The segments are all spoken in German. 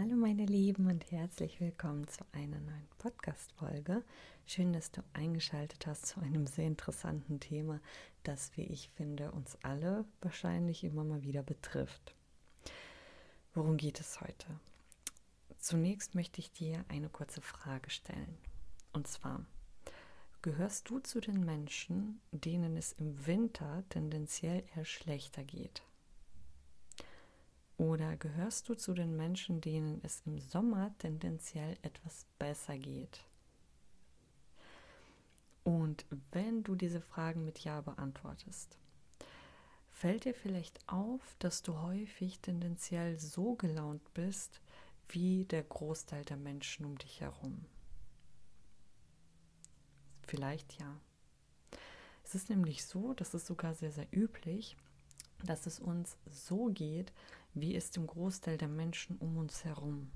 Hallo meine Lieben und herzlich willkommen zu einer neuen Podcast-Folge. Schön, dass du eingeschaltet hast zu einem sehr interessanten Thema, das, wie ich finde, uns alle wahrscheinlich immer mal wieder betrifft. Worum geht es heute? Zunächst möchte ich dir eine kurze Frage stellen. Und zwar, gehörst du zu den Menschen, denen es im Winter tendenziell eher schlechter geht? Oder gehörst du zu den Menschen, denen es im Sommer tendenziell etwas besser geht? Und wenn du diese Fragen mit Ja beantwortest, fällt dir vielleicht auf, dass du häufig tendenziell so gelaunt bist wie der Großteil der Menschen um dich herum. Vielleicht ja. Es ist nämlich so, das ist sogar sehr, sehr üblich, dass es uns so geht, wie es dem Großteil der Menschen um uns herum.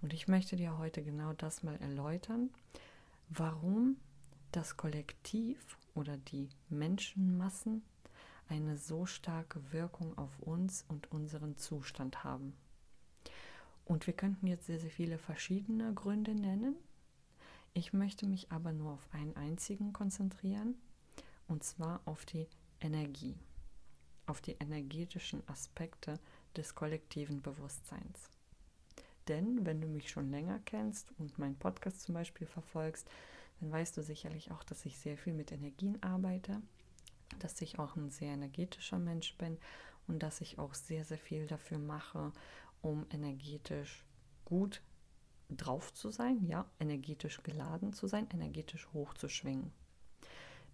Und ich möchte dir heute genau das mal erläutern, warum das Kollektiv oder die Menschenmassen eine so starke Wirkung auf uns und unseren Zustand haben. Und wir könnten jetzt sehr, sehr viele verschiedene Gründe nennen. Ich möchte mich aber nur auf einen einzigen konzentrieren, und zwar auf die Energie auf die energetischen Aspekte des kollektiven Bewusstseins. Denn wenn du mich schon länger kennst und meinen Podcast zum Beispiel verfolgst, dann weißt du sicherlich auch, dass ich sehr viel mit Energien arbeite, dass ich auch ein sehr energetischer Mensch bin und dass ich auch sehr, sehr viel dafür mache, um energetisch gut drauf zu sein, ja, energetisch geladen zu sein, energetisch hoch zu schwingen.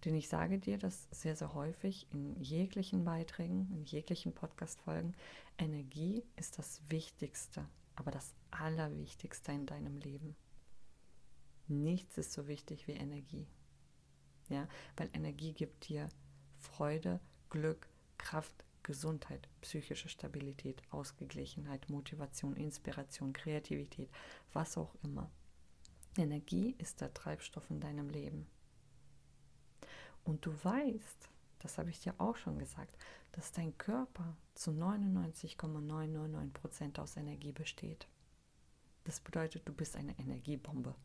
Denn ich sage dir das sehr, sehr häufig in jeglichen Beiträgen, in jeglichen Podcast-Folgen. Energie ist das Wichtigste, aber das Allerwichtigste in deinem Leben. Nichts ist so wichtig wie Energie. Ja, weil Energie gibt dir Freude, Glück, Kraft, Gesundheit, psychische Stabilität, Ausgeglichenheit, Motivation, Inspiration, Kreativität, was auch immer. Energie ist der Treibstoff in deinem Leben. Und du weißt, das habe ich dir auch schon gesagt, dass dein Körper zu 99,999% aus Energie besteht. Das bedeutet, du bist eine Energiebombe.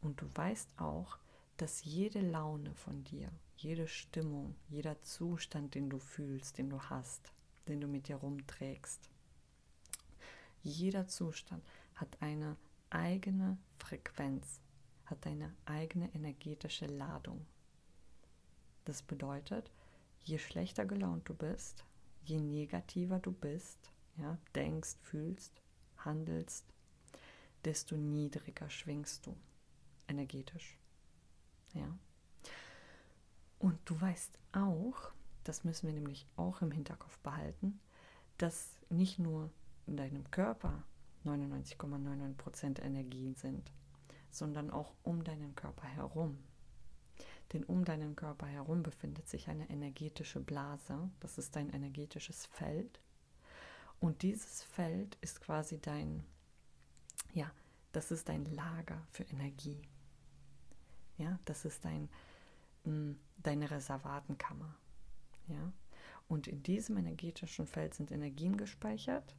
Und du weißt auch, dass jede Laune von dir, jede Stimmung, jeder Zustand, den du fühlst, den du hast, den du mit dir rumträgst, jeder Zustand hat eine eigene Frequenz, hat eine eigene energetische Ladung. Das bedeutet, je schlechter gelaunt du bist, je negativer du bist, ja, denkst, fühlst, handelst, desto niedriger schwingst du energetisch. Ja. Und du weißt auch, das müssen wir nämlich auch im Hinterkopf behalten, dass nicht nur in deinem Körper 99,99% Energien sind, sondern auch um deinen Körper herum. Denn um deinen Körper herum befindet sich eine energetische Blase, das ist dein energetisches Feld. Und dieses Feld ist quasi dein, ja, das ist dein Lager für Energie. Ja, das ist dein, hm, deine Reservatenkammer. Ja, und in diesem energetischen Feld sind Energien gespeichert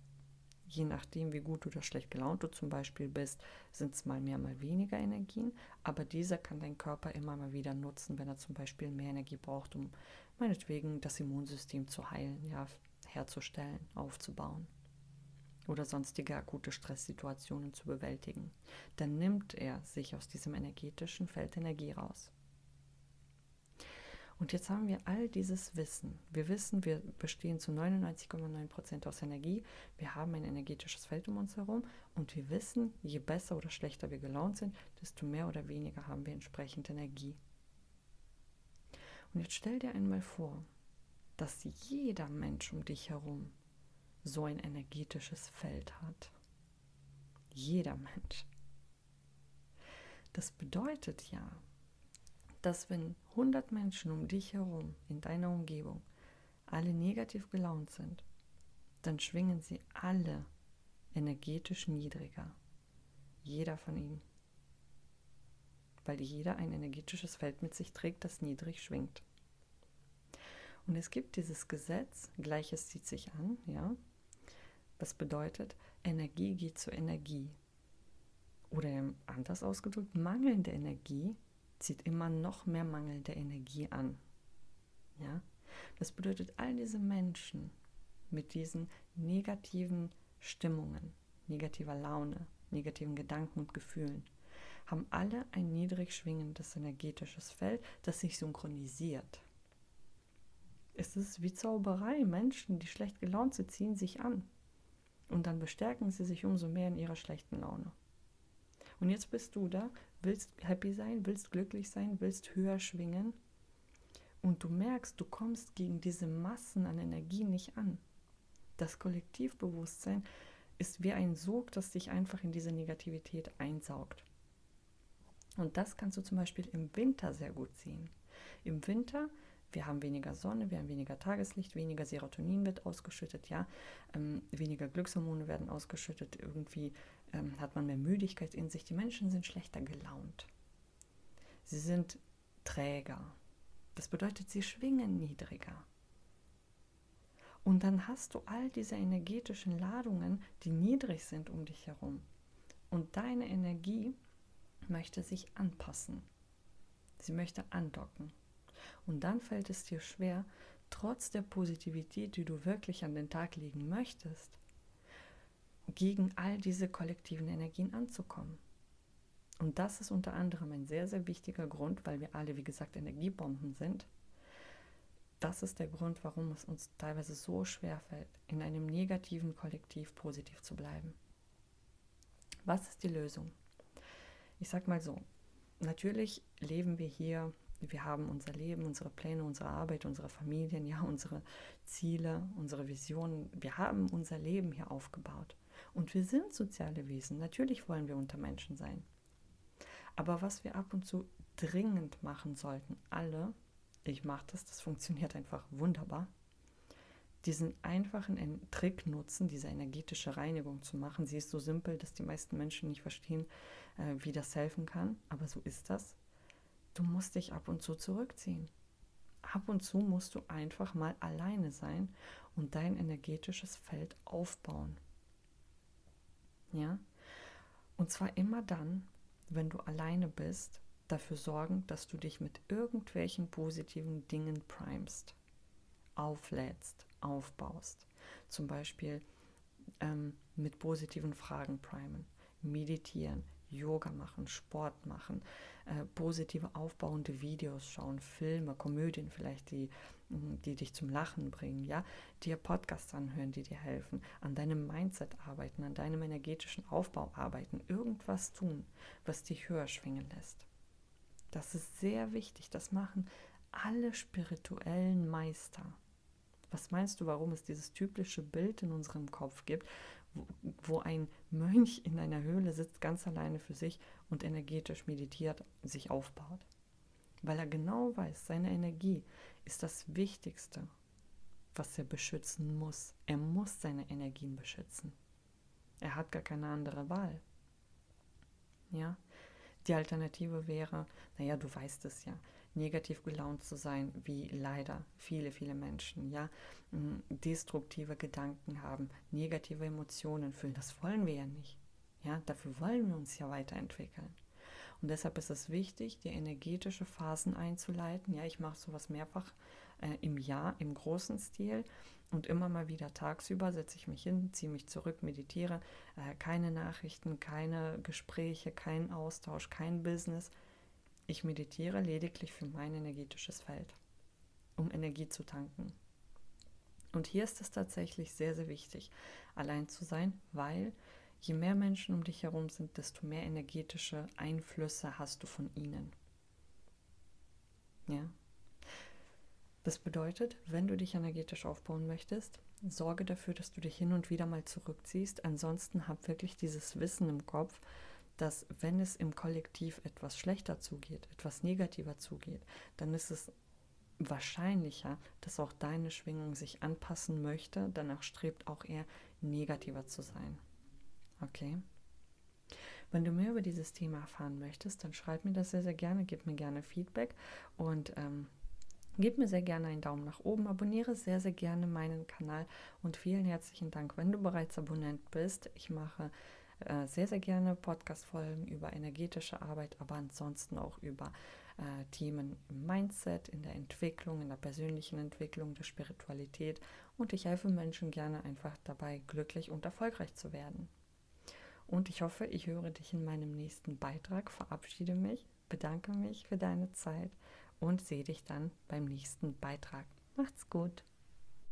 je nachdem, wie gut oder schlecht gelaunt du zum Beispiel bist, sind es mal mehr, mal weniger Energien. Aber dieser kann dein Körper immer mal wieder nutzen, wenn er zum Beispiel mehr Energie braucht, um meinetwegen das Immunsystem zu heilen, ja, herzustellen, aufzubauen oder sonstige akute Stresssituationen zu bewältigen. Dann nimmt er sich aus diesem energetischen Feld Energie raus. Und jetzt haben wir all dieses Wissen. Wir wissen, wir bestehen zu 99,9% aus Energie. Wir haben ein energetisches Feld um uns herum. Und wir wissen, je besser oder schlechter wir gelaunt sind, desto mehr oder weniger haben wir entsprechend Energie. Und jetzt stell dir einmal vor, dass jeder Mensch um dich herum so ein energetisches Feld hat. Jeder Mensch. Das bedeutet ja, dass wenn 100 Menschen um dich herum, in deiner Umgebung, alle negativ gelaunt sind, dann schwingen sie alle energetisch niedriger. Jeder von ihnen. Weil jeder ein energetisches Feld mit sich trägt, das niedrig schwingt. Und es gibt dieses Gesetz, Gleiches zieht sich an, ja, Was bedeutet, Energie geht zu Energie. Oder anders ausgedrückt, mangelnde Energie zieht immer noch mehr mangelnde Energie an. Ja? Das bedeutet, all diese Menschen mit diesen negativen Stimmungen, negativer Laune, negativen Gedanken und Gefühlen, haben alle ein niedrig schwingendes energetisches Feld, das sich synchronisiert. Es ist wie Zauberei. Menschen, die schlecht gelaunt sind, ziehen sich an. Und dann bestärken sie sich umso mehr in ihrer schlechten Laune. Und jetzt bist du da, willst happy sein, willst glücklich sein, willst höher schwingen. Und du merkst, du kommst gegen diese Massen an Energie nicht an. Das Kollektivbewusstsein ist wie ein Sog, das dich einfach in diese Negativität einsaugt. Und das kannst du zum Beispiel im Winter sehr gut sehen. Im Winter, wir haben weniger Sonne, wir haben weniger Tageslicht, weniger Serotonin wird ausgeschüttet, ja, ähm, weniger Glückshormone werden ausgeschüttet, irgendwie ähm, hat man mehr Müdigkeit in sich, die Menschen sind schlechter gelaunt. Sie sind träger. Das bedeutet, sie schwingen niedriger. Und dann hast du all diese energetischen Ladungen, die niedrig sind um dich herum. Und deine Energie möchte sich anpassen. Sie möchte andocken. Und dann fällt es dir schwer, trotz der Positivität, die du wirklich an den Tag legen möchtest, gegen all diese kollektiven Energien anzukommen. Und das ist unter anderem ein sehr, sehr wichtiger Grund, weil wir alle, wie gesagt, Energiebomben sind. Das ist der Grund, warum es uns teilweise so schwer fällt, in einem negativen Kollektiv positiv zu bleiben. Was ist die Lösung? Ich sag mal so, natürlich leben wir hier, wir haben unser Leben, unsere Pläne, unsere Arbeit, unsere Familien, ja, unsere Ziele, unsere Visionen. Wir haben unser Leben hier aufgebaut. Und wir sind soziale Wesen. Natürlich wollen wir unter Menschen sein. Aber was wir ab und zu dringend machen sollten, alle, ich mache das, das funktioniert einfach wunderbar, diesen einfachen Trick nutzen, diese energetische Reinigung zu machen. Sie ist so simpel, dass die meisten Menschen nicht verstehen, äh, wie das helfen kann, aber so ist das. Du musst dich ab und zu zurückziehen. Ab und zu musst du einfach mal alleine sein und dein energetisches Feld aufbauen. Ja? Und zwar immer dann, wenn du alleine bist, dafür sorgen, dass du dich mit irgendwelchen positiven Dingen primest, auflädst, aufbaust. Zum Beispiel ähm, mit positiven Fragen primen, meditieren, Yoga machen, Sport machen, äh, positive aufbauende Videos schauen, Filme, Komödien vielleicht, die, mm, die dich zum Lachen bringen, ja, dir Podcasts anhören, die dir helfen, an deinem Mindset arbeiten, an deinem energetischen Aufbau arbeiten, irgendwas tun, was dich höher schwingen lässt. Das ist sehr wichtig. Das machen alle spirituellen Meister. Was meinst du, warum es dieses typische Bild in unserem Kopf gibt, wo, ein Mönch in einer Höhle sitzt, ganz alleine für sich und energetisch meditiert, sich aufbaut. Weil er genau weiß, seine Energie ist das Wichtigste, was er beschützen muss. Er muss seine Energien beschützen. Er hat gar keine andere Wahl. Ja? Die Alternative wäre, naja, du weißt es ja, negativ gelaunt zu sein, wie leider viele, viele Menschen, ja, mm, destruktive Gedanken haben, negative Emotionen fühlen. Das wollen wir ja nicht. Ja, dafür wollen wir uns ja weiterentwickeln. Und deshalb ist es wichtig, die energetische Phasen einzuleiten. Ja, ich mache sowas mehrfach äh, im Jahr im großen Stil und immer mal wieder tagsüber setze ich mich hin, ziehe mich zurück, meditiere. Äh, keine Nachrichten, keine Gespräche, kein Austausch, kein Business, ich meditiere lediglich für mein energetisches Feld, um Energie zu tanken. Und hier ist es tatsächlich sehr, sehr wichtig, allein zu sein, weil je mehr Menschen um dich herum sind, desto mehr energetische Einflüsse hast du von ihnen. Ja. Das bedeutet, wenn du dich energetisch aufbauen möchtest, sorge dafür, dass du dich hin und wieder mal zurückziehst. Ansonsten hab wirklich dieses Wissen im Kopf, dass wenn es im Kollektiv etwas schlechter zugeht, etwas negativer zugeht, dann ist es wahrscheinlicher, dass auch deine Schwingung sich anpassen möchte, danach strebt auch eher negativer zu sein. Okay? Wenn du mehr über dieses Thema erfahren möchtest, dann schreib mir das sehr, sehr gerne, gib mir gerne Feedback und ähm, Gib mir sehr gerne einen Daumen nach oben, abonniere sehr, sehr gerne meinen Kanal und vielen herzlichen Dank, wenn du bereits Abonnent bist. Ich mache äh, sehr, sehr gerne Podcast-Folgen über energetische Arbeit, aber ansonsten auch über äh, Themen im Mindset, in der Entwicklung, in der persönlichen Entwicklung, der Spiritualität und ich helfe Menschen gerne einfach dabei, glücklich und erfolgreich zu werden. Und ich hoffe, ich höre dich in meinem nächsten Beitrag, verabschiede mich, bedanke mich für deine Zeit und sehe dich dann beim nächsten Beitrag. Macht's gut!